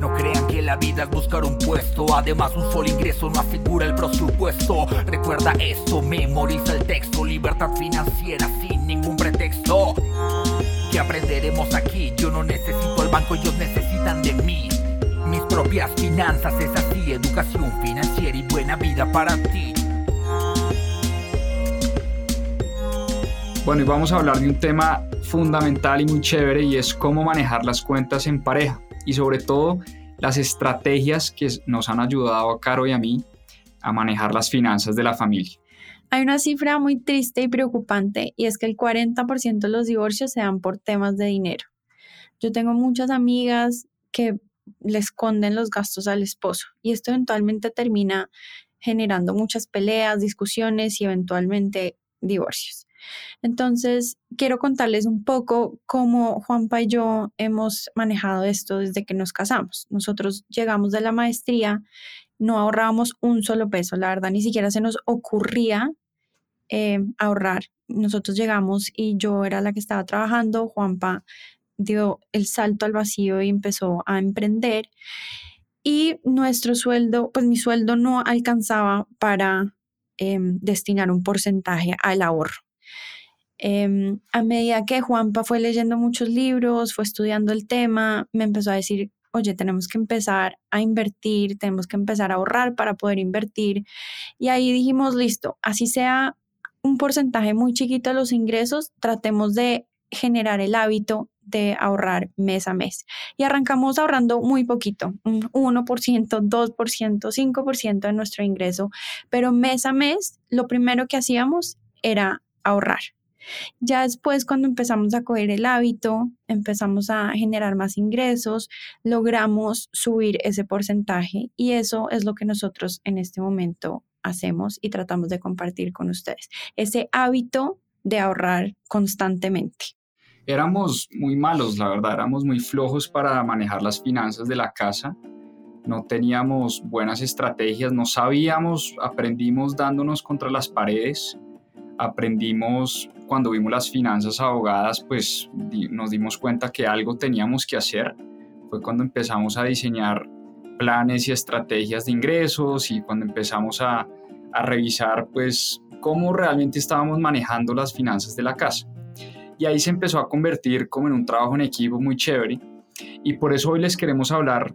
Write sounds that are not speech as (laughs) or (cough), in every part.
No crean que la vida es buscar un puesto. Además, un solo ingreso no asegura el presupuesto. Recuerda esto, memoriza el texto. Libertad financiera sin ningún pretexto. ¿Qué aprenderemos aquí? Yo no necesito el banco, ellos necesitan de mí. Mis propias finanzas es así, educación financiera y buena vida para ti. Bueno, y vamos a hablar de un tema fundamental y muy chévere y es cómo manejar las cuentas en pareja y sobre todo las estrategias que nos han ayudado a Caro y a mí a manejar las finanzas de la familia. Hay una cifra muy triste y preocupante y es que el 40% de los divorcios se dan por temas de dinero. Yo tengo muchas amigas que le esconden los gastos al esposo y esto eventualmente termina generando muchas peleas, discusiones y eventualmente divorcios. Entonces, quiero contarles un poco cómo Juanpa y yo hemos manejado esto desde que nos casamos. Nosotros llegamos de la maestría, no ahorrábamos un solo peso, la verdad, ni siquiera se nos ocurría eh, ahorrar. Nosotros llegamos y yo era la que estaba trabajando, Juanpa dio el salto al vacío y empezó a emprender. Y nuestro sueldo, pues mi sueldo no alcanzaba para em, destinar un porcentaje al ahorro. Em, a medida que Juanpa fue leyendo muchos libros, fue estudiando el tema, me empezó a decir, oye, tenemos que empezar a invertir, tenemos que empezar a ahorrar para poder invertir. Y ahí dijimos, listo, así sea un porcentaje muy chiquito de los ingresos, tratemos de generar el hábito de ahorrar mes a mes. Y arrancamos ahorrando muy poquito, un 1%, 2%, 5% de nuestro ingreso, pero mes a mes lo primero que hacíamos era ahorrar. Ya después, cuando empezamos a coger el hábito, empezamos a generar más ingresos, logramos subir ese porcentaje y eso es lo que nosotros en este momento hacemos y tratamos de compartir con ustedes. Ese hábito de ahorrar constantemente. Éramos muy malos, la verdad, éramos muy flojos para manejar las finanzas de la casa. No teníamos buenas estrategias, no sabíamos, aprendimos dándonos contra las paredes aprendimos cuando vimos las finanzas abogadas, pues nos dimos cuenta que algo teníamos que hacer. Fue cuando empezamos a diseñar planes y estrategias de ingresos y cuando empezamos a, a revisar pues cómo realmente estábamos manejando las finanzas de la casa. Y ahí se empezó a convertir como en un trabajo en equipo muy chévere. Y por eso hoy les queremos hablar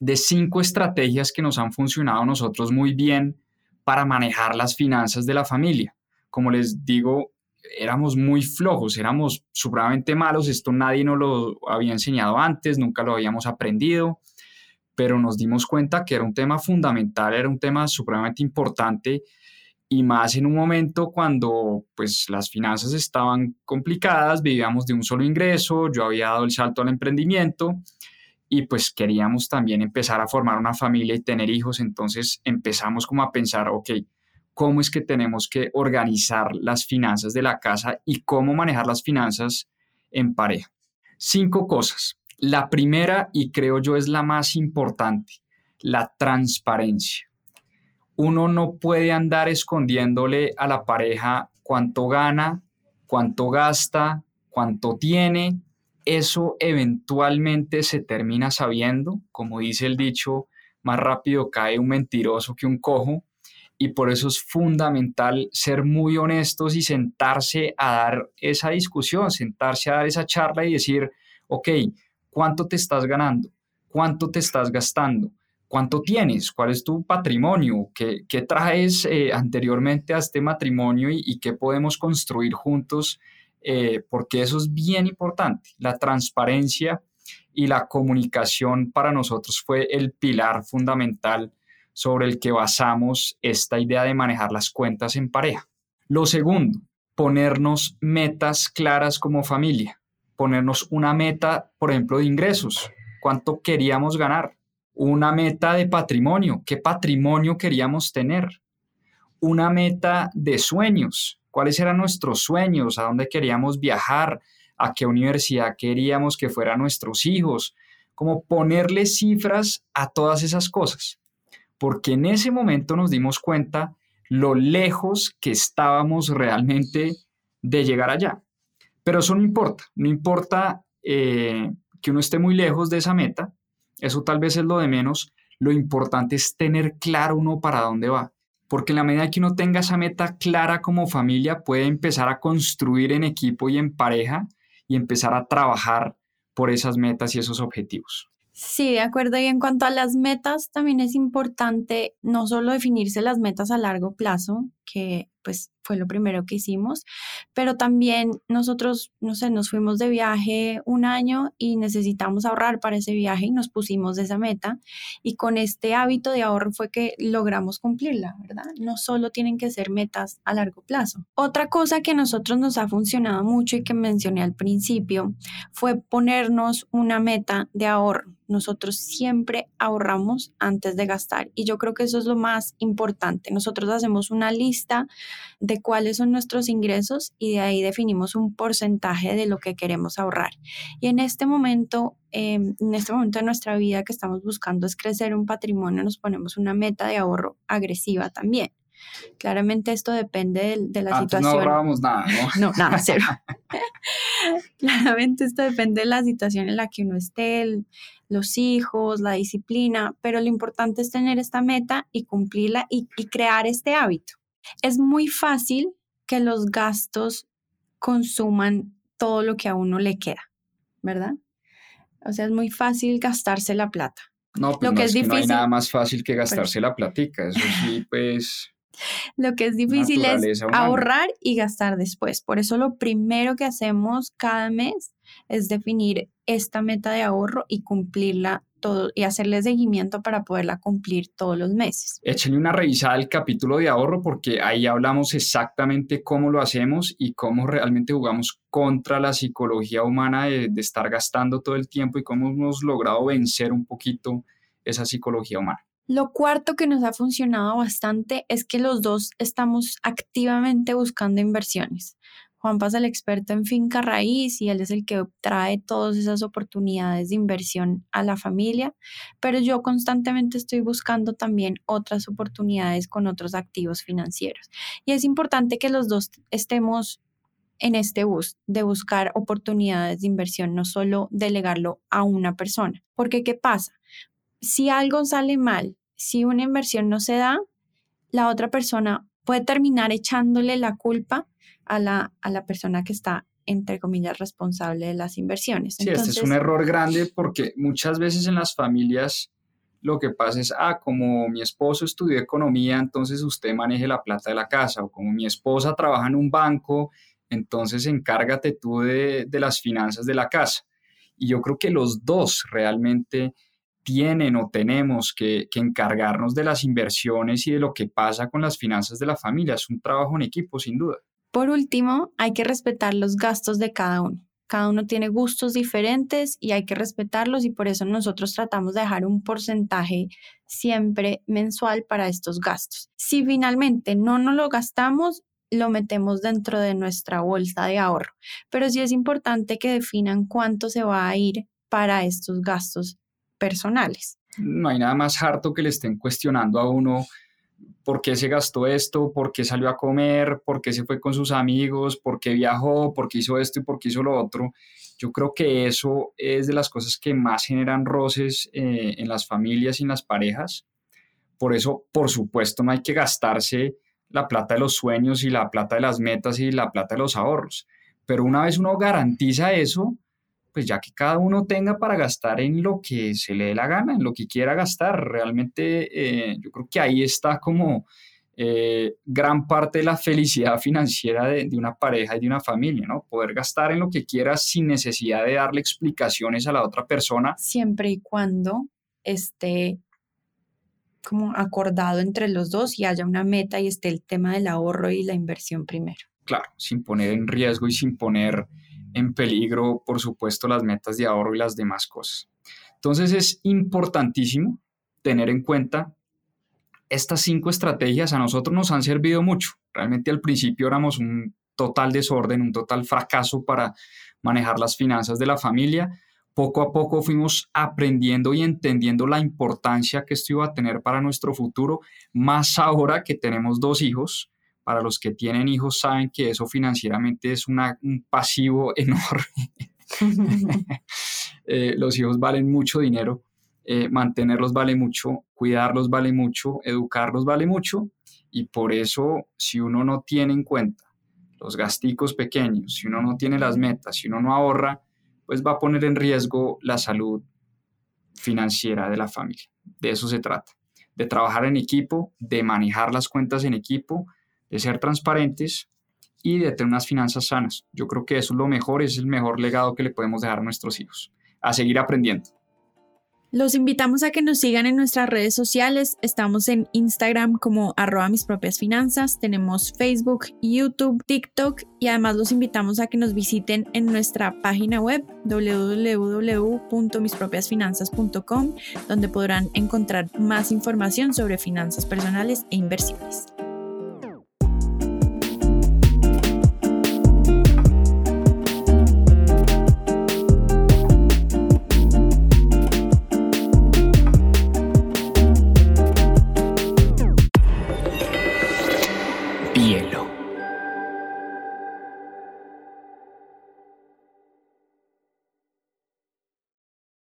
de cinco estrategias que nos han funcionado a nosotros muy bien para manejar las finanzas de la familia como les digo, éramos muy flojos, éramos supremamente malos, esto nadie nos lo había enseñado antes, nunca lo habíamos aprendido, pero nos dimos cuenta que era un tema fundamental, era un tema supremamente importante y más en un momento cuando pues las finanzas estaban complicadas, vivíamos de un solo ingreso, yo había dado el salto al emprendimiento y pues queríamos también empezar a formar una familia y tener hijos, entonces empezamos como a pensar, ok, cómo es que tenemos que organizar las finanzas de la casa y cómo manejar las finanzas en pareja. Cinco cosas. La primera, y creo yo es la más importante, la transparencia. Uno no puede andar escondiéndole a la pareja cuánto gana, cuánto gasta, cuánto tiene. Eso eventualmente se termina sabiendo. Como dice el dicho, más rápido cae un mentiroso que un cojo y por eso es fundamental ser muy honestos y sentarse a dar esa discusión, sentarse a dar esa charla y decir, ok, ¿cuánto te estás ganando? ¿Cuánto te estás gastando? ¿Cuánto tienes? ¿Cuál es tu patrimonio? ¿Qué, traes eh, anteriormente a este matrimonio y, qué podemos construir juntos? Eh, porque eso es bien importante. La transparencia y la comunicación para nosotros fue el pilar fundamental sobre el que basamos esta idea de manejar las cuentas en pareja. Lo segundo, ponernos metas claras como familia, ponernos una meta, por ejemplo, de ingresos, cuánto queríamos ganar, una meta de patrimonio, qué patrimonio queríamos tener, una meta de sueños, cuáles eran nuestros sueños, a dónde queríamos viajar, a qué universidad queríamos que fueran nuestros hijos, como ponerle cifras a todas esas cosas, porque en ese momento nos dimos cuenta lo lejos que estábamos realmente de llegar allá. Pero eso no importa, no importa eh, que uno esté muy lejos de esa meta, eso tal vez es lo de menos. Lo importante es tener claro uno para dónde va. Porque en la medida que uno tenga esa meta clara como familia, puede empezar a construir en equipo y en pareja y empezar a trabajar por esas metas y esos objetivos. Sí, de acuerdo. Y en cuanto a las metas, también es importante no solo definirse las metas a largo plazo, que pues fue lo primero que hicimos, pero también nosotros, no sé, nos fuimos de viaje un año y necesitamos ahorrar para ese viaje y nos pusimos esa meta y con este hábito de ahorro fue que logramos cumplirla, ¿verdad? No solo tienen que ser metas a largo plazo. Otra cosa que a nosotros nos ha funcionado mucho y que mencioné al principio fue ponernos una meta de ahorro. Nosotros siempre ahorramos antes de gastar y yo creo que eso es lo más importante. Nosotros hacemos una lista de cuáles son nuestros ingresos y de ahí definimos un porcentaje de lo que queremos ahorrar. Y en este momento, em, en este momento de nuestra vida que estamos buscando es crecer un patrimonio, nos ponemos una meta de ahorro agresiva también. Claramente esto depende de, la situación. No ahorrábamos nada, ¿no? (laughs) No, nada, cero. (laughs) Claramente esto depende de la situación en la que uno esté, los hijos, la disciplina, pero lo importante es tener esta meta y cumplirla y crear este hábito. Es muy fácil que los gastos consuman todo lo que a uno le queda, ¿verdad? O sea, es muy fácil gastarse la plata. No, pues lo que es, difícil, no hay nada más fácil que gastarse la platica, eso sí, pues... (laughs) Lo que es difícil es ahorrar y gastar después. Por eso lo primero que hacemos cada mes es definir esta meta de ahorro y cumplirla y hacerle seguimiento para poderla cumplir todos los meses. Échenle una revisada al capítulo de ahorro porque ahí hablamos exactamente cómo lo hacemos y cómo realmente jugamos contra la psicología humana de, de estar gastando todo el tiempo y cómo hemos logrado vencer un poquito esa psicología humana. Lo cuarto que nos ha funcionado bastante es que los dos estamos activamente buscando inversiones. Juan pasa el experto en finca raíz y él es el que trae todas esas oportunidades de inversión a la familia, pero yo constantemente estoy buscando también otras oportunidades con otros activos financieros. Y es importante que los dos estemos en este bus de buscar oportunidades de inversión, no solo delegarlo a una persona. Porque ¿qué pasa? Si algo sale mal, si una inversión no se da, la otra persona puede terminar echándole la culpa a la, a la persona que está entre comillas, responsable de las inversiones. Sí, este es un error grande porque muchas veces en las familias lo que pasa es, ah, como mi esposo estudió economía, entonces usted maneje la plata de la casa, o como mi esposa trabaja en un banco, entonces encárgate tú de, de las finanzas de la casa. Y yo creo que los dos realmente tienen o tenemos que, que, encargarnos de las inversiones y de lo que pasa con las finanzas de la familia. Es un trabajo en equipo, sin duda. Por último, hay que respetar los gastos de cada uno. Cada uno tiene gustos diferentes y hay que respetarlos y por eso nosotros tratamos de dejar un porcentaje siempre mensual para estos gastos. Si finalmente no nos lo gastamos, lo metemos dentro de nuestra bolsa de ahorro. Pero sí es importante que definan cuánto se va a ir para estos gastos personales. No hay nada más harto que le estén cuestionando a uno por qué se gastó esto, por qué salió a comer, por qué se fue con sus amigos, por qué viajó, por qué hizo esto y por qué hizo lo otro. Yo creo que eso es de las cosas que más generan roces eh, en las familias y en las parejas. Por eso, por supuesto, no hay que gastarse la plata de los sueños y la plata de las metas y la plata de los ahorros. Pero una vez uno garantiza eso, pues ya que cada uno tenga para gastar en lo que se le dé la gana, en lo que quiera gastar. Realmente eh, yo creo que ahí está como eh, gran parte de la felicidad financiera de, de, una pareja y de una familia, ¿no? Poder gastar en lo que quieras sin necesidad de darle explicaciones a la otra persona. Siempre y cuando esté como acordado entre los dos y haya una meta y esté el tema del ahorro y la inversión primero. Claro, sin poner en riesgo y sin poner en peligro, por supuesto, las metas de ahorro y las demás cosas. Entonces es importantísimo tener en cuenta estas cinco estrategias a nosotros nos han servido mucho. Realmente al principio éramos un total desorden, un total fracaso para manejar las finanzas de la familia. Poco a poco fuimos aprendiendo y entendiendo la importancia que esto iba a tener para nuestro futuro, más ahora que tenemos dos hijos para los que tienen hijos saben que eso financieramente es un pasivo (laughs) enorme. (laughs) Eh, los hijos valen mucho dinero, eh, mantenerlos vale mucho, cuidarlos vale mucho, educarlos vale mucho y por eso si uno no tiene en cuenta los gasticos pequeños, si uno no tiene las metas, si uno no ahorra, pues va a poner en riesgo la salud financiera de la familia. De eso se trata, de trabajar en equipo, de manejar las cuentas en equipo, de ser transparentes y de tener unas finanzas sanas. Yo creo que eso es lo mejor, es el mejor legado que le podemos dejar a nuestros hijos, a seguir aprendiendo. Los invitamos a que nos sigan en nuestras redes sociales. Estamos en Instagram como arroba mis propias finanzas. Tenemos Facebook, YouTube, TikTok y además los invitamos a que nos visiten en nuestra página web www.mispropiasfinanzas.com donde podrán encontrar más información sobre finanzas personales e inversiones.